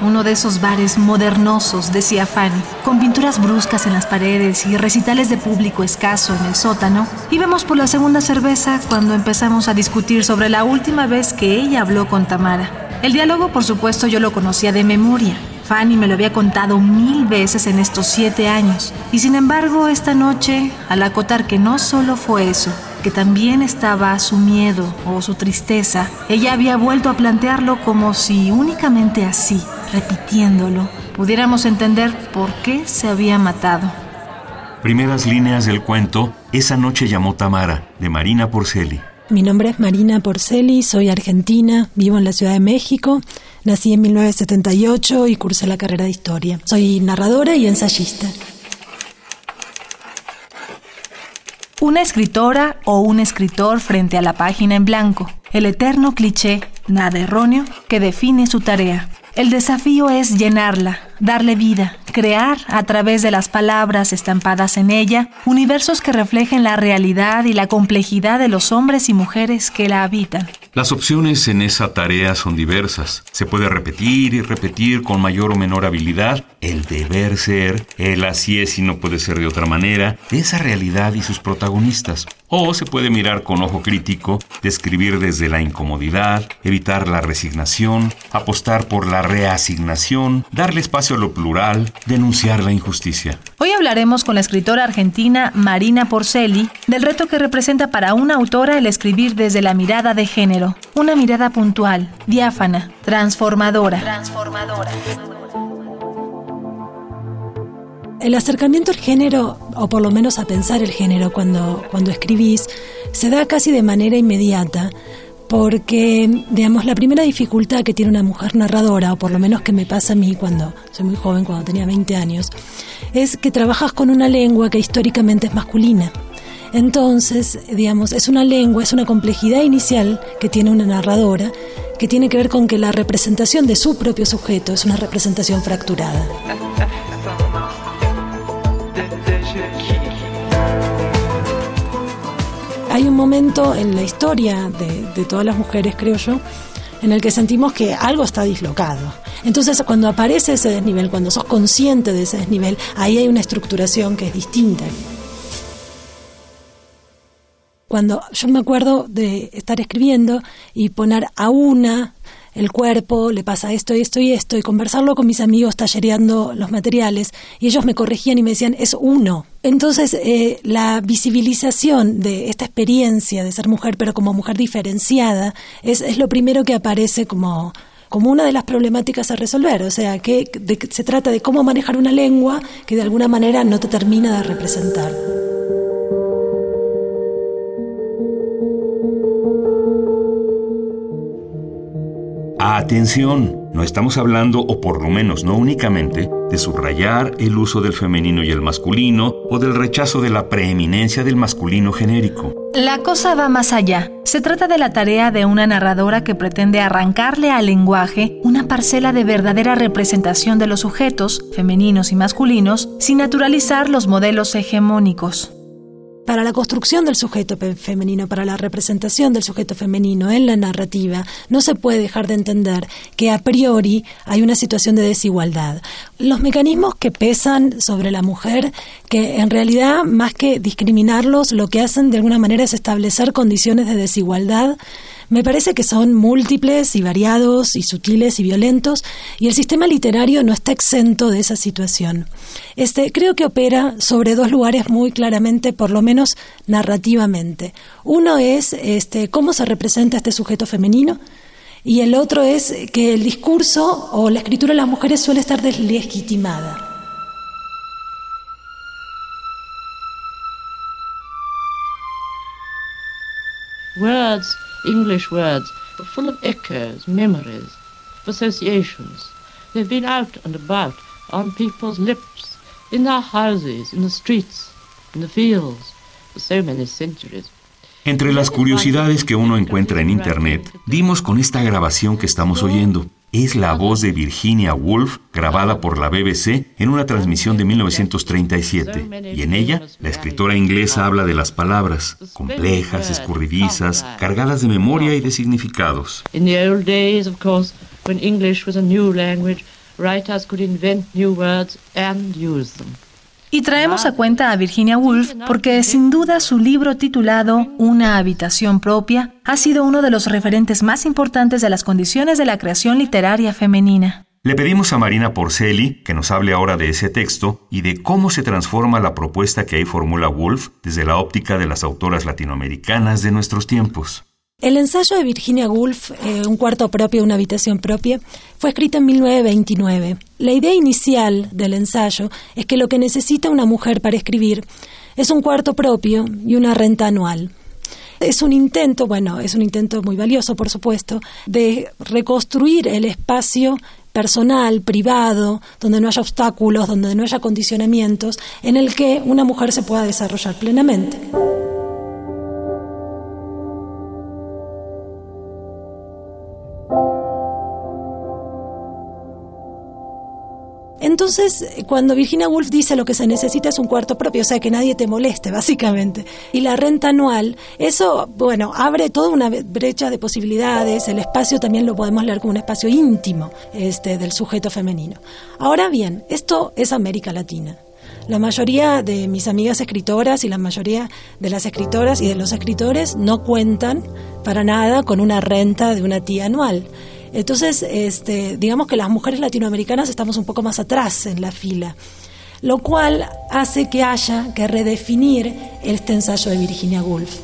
uno de esos bares modernosos, decía Fanny, con pinturas bruscas en las paredes y recitales de público escaso en el sótano, íbamos por la segunda cerveza cuando empezamos a discutir sobre la última vez que ella habló con Tamara. El diálogo, por supuesto, yo lo conocía de memoria. Fanny me lo había contado mil veces en estos siete años. Y sin embargo, esta noche, al acotar que no solo fue eso, que también estaba su miedo o su tristeza, ella había vuelto a plantearlo como si únicamente así, repitiéndolo, pudiéramos entender por qué se había matado. Primeras líneas del cuento Esa noche llamó Tamara, de Marina Porceli. Mi nombre es Marina Porceli, soy argentina, vivo en la Ciudad de México, nací en 1978 y cursé la carrera de historia. Soy narradora y ensayista. Una escritora o un escritor frente a la página en blanco, el eterno cliché, nada erróneo, que define su tarea. El desafío es llenarla, darle vida, crear a través de las palabras estampadas en ella universos que reflejen la realidad y la complejidad de los hombres y mujeres que la habitan. Las opciones en esa tarea son diversas. Se puede repetir y repetir con mayor o menor habilidad el deber ser, el así es y no puede ser de otra manera, esa realidad y sus protagonistas. O se puede mirar con ojo crítico, describir desde la incomodidad, evitar la resignación, apostar por la reasignación, darle espacio a lo plural, denunciar la injusticia. Hoy hablaremos con la escritora argentina Marina Porceli del reto que representa para una autora el escribir desde la mirada de género, una mirada puntual, diáfana, transformadora. transformadora. El acercamiento al género, o por lo menos a pensar el género cuando, cuando escribís, se da casi de manera inmediata, porque, digamos, la primera dificultad que tiene una mujer narradora, o por lo menos que me pasa a mí cuando soy muy joven, cuando tenía 20 años, es que trabajas con una lengua que históricamente es masculina. Entonces, digamos, es una lengua, es una complejidad inicial que tiene una narradora, que tiene que ver con que la representación de su propio sujeto es una representación fracturada. hay un momento en la historia de, todas las mujeres, creo yo, en el que sentimos que algo está dislocado. Entonces, cuando aparece ese desnivel, cuando sos consciente de ese desnivel, ahí hay una estructuración que es distinta. Cuando yo me acuerdo de estar escribiendo y poner a una el cuerpo, le pasa esto esto y esto, y conversarlo con mis amigos tallereando los materiales, y ellos me corregían y me decían, es uno. Entonces, eh, la visibilización de esta experiencia de ser mujer, pero como mujer diferenciada, es, es lo primero que aparece como, como una de las problemáticas a resolver. O sea, que se trata de cómo manejar una lengua que de alguna manera no te termina de representar. Atención, no estamos hablando, o por lo menos no únicamente, de subrayar el uso del femenino y el masculino o del rechazo de la preeminencia del masculino genérico. La cosa va más allá. Se trata de la tarea de una narradora que pretende arrancarle al lenguaje una parcela de verdadera representación de los sujetos, femeninos y masculinos, sin naturalizar los modelos hegemónicos para la construcción del sujeto femenino, para la representación del sujeto femenino en la narrativa, no se puede dejar de entender que a priori hay una situación de desigualdad. Los mecanismos que pesan sobre la mujer, que en realidad más que discriminarlos, lo que hacen de alguna manera es establecer condiciones de desigualdad me parece que son múltiples y variados y sutiles y violentos y el sistema literario no está exento de esa situación. Este, creo que opera sobre dos lugares muy claramente, por lo menos narrativamente. Uno es este, cómo se representa este sujeto femenino y el otro es que el discurso o la escritura de las mujeres suele estar deslegitimada. Words English words are full of echoes, memories, associations. They've been out and about on people's lips, in their houses, in the streets, in the fields. for so many centuries. Entre las curiosidades que uno encuentra en Internet, dimos con esta grabación que estamos oyendo. Es la voz de Virginia Woolf, grabada por la BBC en una transmisión de 1937. Y en ella, la escritora inglesa habla de las palabras, complejas, escurridizas, cargadas de memoria y de significados. In the old days, of course, when English was a new language, writers could invent new words and use them. Y traemos a cuenta a Virginia Woolf porque sin duda su libro titulado Una habitación propia ha sido uno de los referentes más importantes de las condiciones de la creación literaria femenina. Le pedimos a Marina Porceli que nos hable ahora de ese texto y de cómo se transforma la propuesta que ahí formula Woolf desde la óptica de las autoras latinoamericanas de nuestros tiempos. El ensayo de Virginia Woolf, eh, Un cuarto propio, una habitación propia, fue escrito en 1929. La idea inicial del ensayo es que lo que necesita una mujer para escribir es un cuarto propio y una renta anual. Es un intento, bueno, es un intento muy valioso, por supuesto, de reconstruir el espacio personal, privado, donde no haya obstáculos, donde no haya condicionamientos, en el que una mujer se pueda desarrollar plenamente. Entonces, cuando Virginia Woolf dice lo que se necesita es un cuarto propio, o sea, que nadie te moleste, básicamente, y la renta anual, eso, bueno, abre toda una brecha de posibilidades, el espacio también lo podemos leer como un espacio íntimo este, del sujeto femenino. Ahora bien, esto es América Latina. La mayoría de mis amigas escritoras y la mayoría de las escritoras y de los escritores no cuentan para nada con una renta de una tía anual. Entonces, este, digamos que las mujeres latinoamericanas estamos un poco más atrás en la fila, lo cual hace que haya que redefinir este ensayo de Virginia Woolf.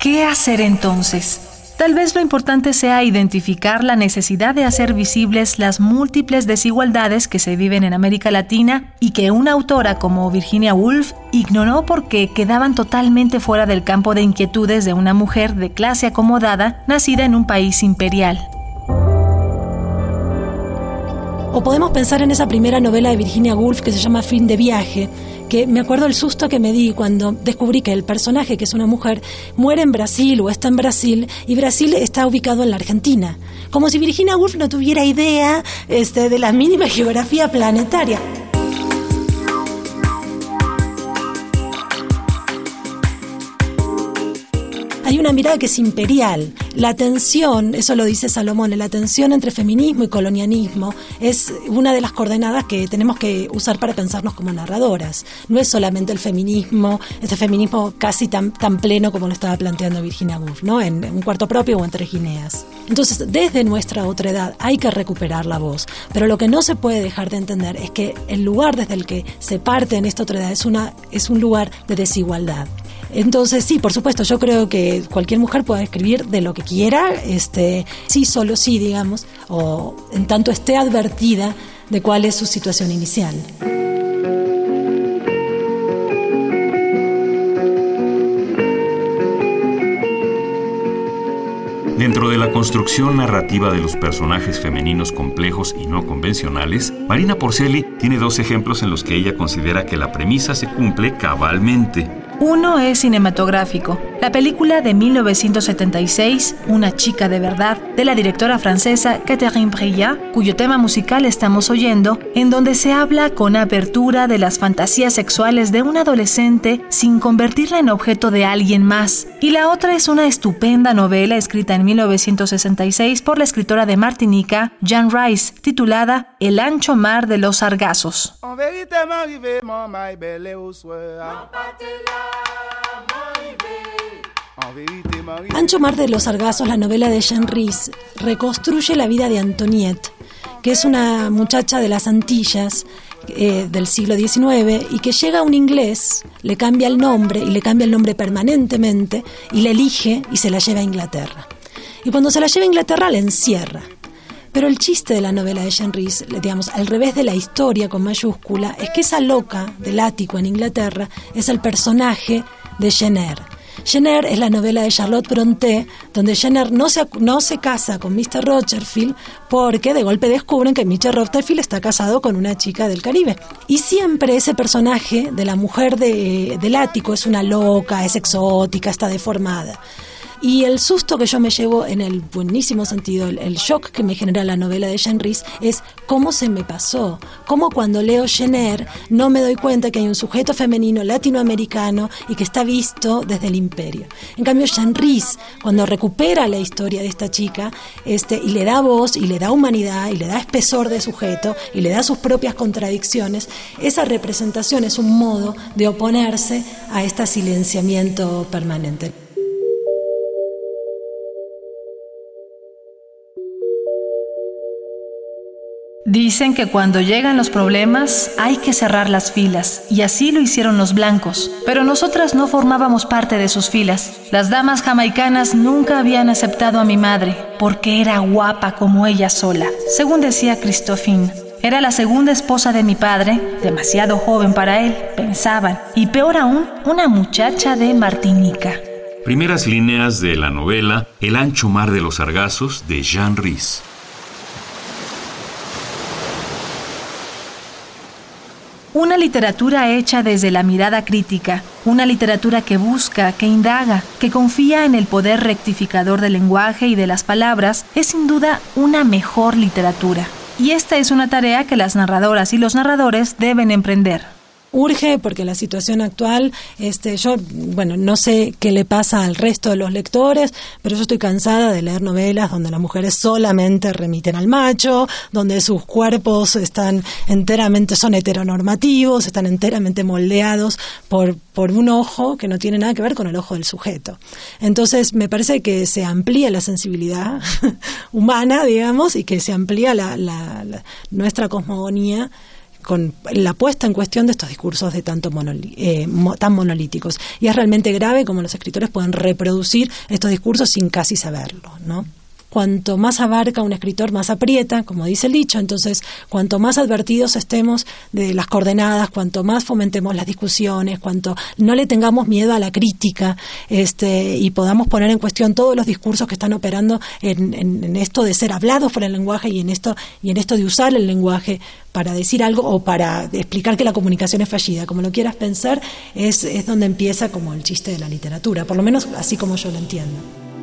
¿Qué hacer entonces? Tal vez lo importante sea identificar la necesidad de hacer visibles las múltiples desigualdades que se viven en América Latina y que una autora como Virginia Woolf ignoró porque quedaban totalmente fuera del campo de inquietudes de una mujer de clase acomodada nacida en un país imperial. O podemos pensar en esa primera novela de Virginia Woolf que se llama Fin de viaje, que me acuerdo el susto que me di cuando descubrí que el personaje, que es una mujer, muere en Brasil o está en Brasil y Brasil está ubicado en la Argentina. Como si Virginia Woolf no tuviera idea este, de la mínima geografía planetaria. hay una mirada que es imperial. La tensión, eso lo dice Salomón, la tensión entre feminismo y colonialismo es una de las coordenadas que tenemos que usar para pensarnos como narradoras. No es solamente el feminismo, este feminismo casi tan, tan pleno como lo estaba planteando Virginia Woolf, ¿no? En, un cuarto propio o entre Gineas. Entonces, desde nuestra otra edad hay que recuperar la voz, pero lo que no se puede dejar de entender es que el lugar desde el que se parte en esta otra edad es, una, es un lugar de desigualdad. Entonces, sí, por supuesto, yo creo que cualquier mujer puede escribir de lo que quiera, este, sí, solo sí, digamos, o en tanto esté advertida de cuál es su situación inicial. Dentro de la construcción narrativa de los personajes femeninos complejos y no convencionales, Marina Porceli tiene dos ejemplos en los que ella considera que la premisa se cumple cabalmente. Uno es cinematográfico, la película de 1976, Una chica de verdad, de la directora francesa Catherine Breillat, cuyo tema musical estamos oyendo, en donde se habla con apertura de las fantasías sexuales de un adolescente sin convertirla en objeto de alguien más. Y la otra es una estupenda novela escrita en 1966 por la escritora de Martinica, Jan Rice, titulada El ancho mar de los sargazos. Ancho Mar de los Sargazos, la novela de Jean Rhys, reconstruye la vida de Antoniette, que es una muchacha de las Antillas eh, del siglo XIX y que llega a un inglés, le cambia el nombre y le cambia el nombre permanentemente y le elige y se la lleva a Inglaterra. Y cuando se la lleva a Inglaterra la encierra. Pero el chiste de la novela de Jean Rhys, digamos, al revés de la historia con mayúscula, es que esa loca del ático en Inglaterra es el personaje de Jenner Jenner es la novela de Charlotte Brontë, donde Jenner no se, no se casa con Mr. Rocherfield porque de golpe descubren que Mr. Rocherfield está casado con una chica del Caribe. Y siempre ese personaje de la mujer de, del ático es una loca, es exótica, está deformada. Y el susto que yo me llevo en el buenísimo sentido, el, shock que me genera la novela de Jean Rhys es cómo se me pasó, cómo cuando leo Jenner no me doy cuenta que hay un sujeto femenino latinoamericano y que está visto desde el imperio. En cambio, Jean Rhys, cuando recupera la historia de esta chica este, y le da voz y le da humanidad y le da espesor de sujeto y le da sus propias contradicciones, esa representación es un modo de oponerse a este silenciamiento permanente. Dicen que cuando llegan los problemas hay que cerrar las filas, y así lo hicieron los blancos, pero nosotras no formábamos parte de sus filas. Las damas jamaicanas nunca habían aceptado a mi madre, porque era guapa como ella sola, según decía Christophine. Era la segunda esposa de mi padre, demasiado joven para él, pensaban, y peor aún, una muchacha de Martinica. Primeras líneas de la novela El ancho mar de los sargazos de Jean Rhys. Una literatura hecha desde la mirada crítica, una literatura que busca, que indaga, que confía en el poder rectificador del lenguaje y de las palabras, es sin duda una mejor literatura. Y esta es una tarea que las narradoras y los narradores deben emprender urge porque la situación actual, este, yo, bueno, no sé qué le pasa al resto de los lectores, pero yo estoy cansada de leer novelas donde las mujeres solamente remiten al macho, donde sus cuerpos están enteramente, son heteronormativos, están enteramente moldeados por, por un ojo que no tiene nada que ver con el ojo del sujeto. Entonces, me parece que se amplía la sensibilidad humana, digamos, y que se amplía la, la, nuestra cosmogonía con la puesta en cuestión de estos discursos de tanto eh, tan monolíticos. Y es realmente grave como los escritores pueden reproducir estos discursos sin casi saberlo, ¿no? Cuanto más abarca un escritor, más aprieta, como dice el dicho. Entonces, cuanto más advertidos estemos de las coordenadas, cuanto más fomentemos las discusiones, cuanto no le tengamos miedo a la crítica este, y podamos poner en cuestión todos los discursos que están operando en, esto de ser hablados por el lenguaje y en esto y en esto de usar el lenguaje para decir algo o para explicar que la comunicación es fallida, como lo quieras pensar, es, es donde empieza como el chiste de la literatura, por lo menos así como yo lo entiendo.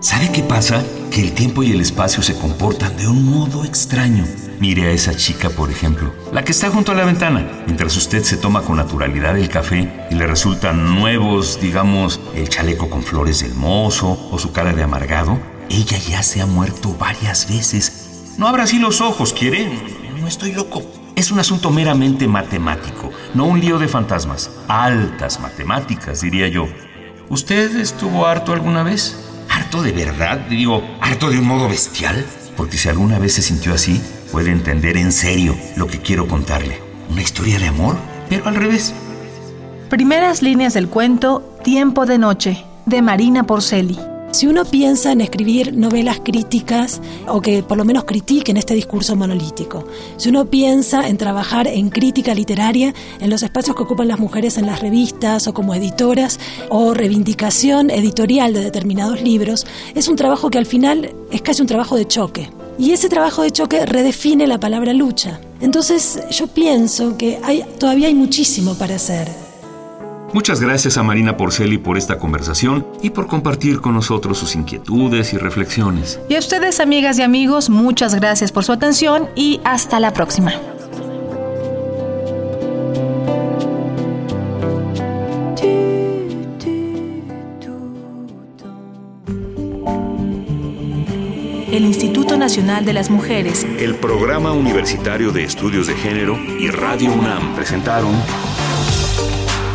¿Sabe qué pasa? Que el tiempo y el espacio se comportan de un modo extraño. Mire a esa chica, por ejemplo, la que está junto a la ventana, mientras usted se toma con naturalidad el café y le resultan nuevos, digamos, el chaleco con flores del mozo o su cara de amargado. Ella ya se ha muerto varias veces. No abra así los ojos, ¿quiere? No estoy loco. Es un asunto meramente matemático, no un lío de fantasmas. Altas matemáticas, diría yo. ¿Usted estuvo harto alguna vez? ¿Harto de verdad? Digo, ¿harto de un modo bestial? Porque si alguna vez se sintió así, puede entender en serio lo que quiero contarle. Una historia de amor, pero al revés. Primeras líneas del cuento Tiempo de Noche, de Marina Porceli. Si uno piensa en escribir novelas críticas o que por lo menos critiquen este discurso monolítico, si uno piensa en trabajar en crítica literaria en los espacios que ocupan las mujeres en las revistas o como editoras o reivindicación editorial de determinados libros, es un trabajo que al final es casi un trabajo de choque. Y ese trabajo de choque redefine la palabra lucha. Entonces yo pienso que todavía hay muchísimo para hacer. Muchas gracias a Marina Porceli por esta conversación y por compartir con nosotros sus inquietudes y reflexiones. Y a ustedes, amigas y amigos, muchas gracias por su atención y hasta la próxima. El Instituto Nacional de las Mujeres, el Programa Universitario de Estudios de Género y Radio UNAM presentaron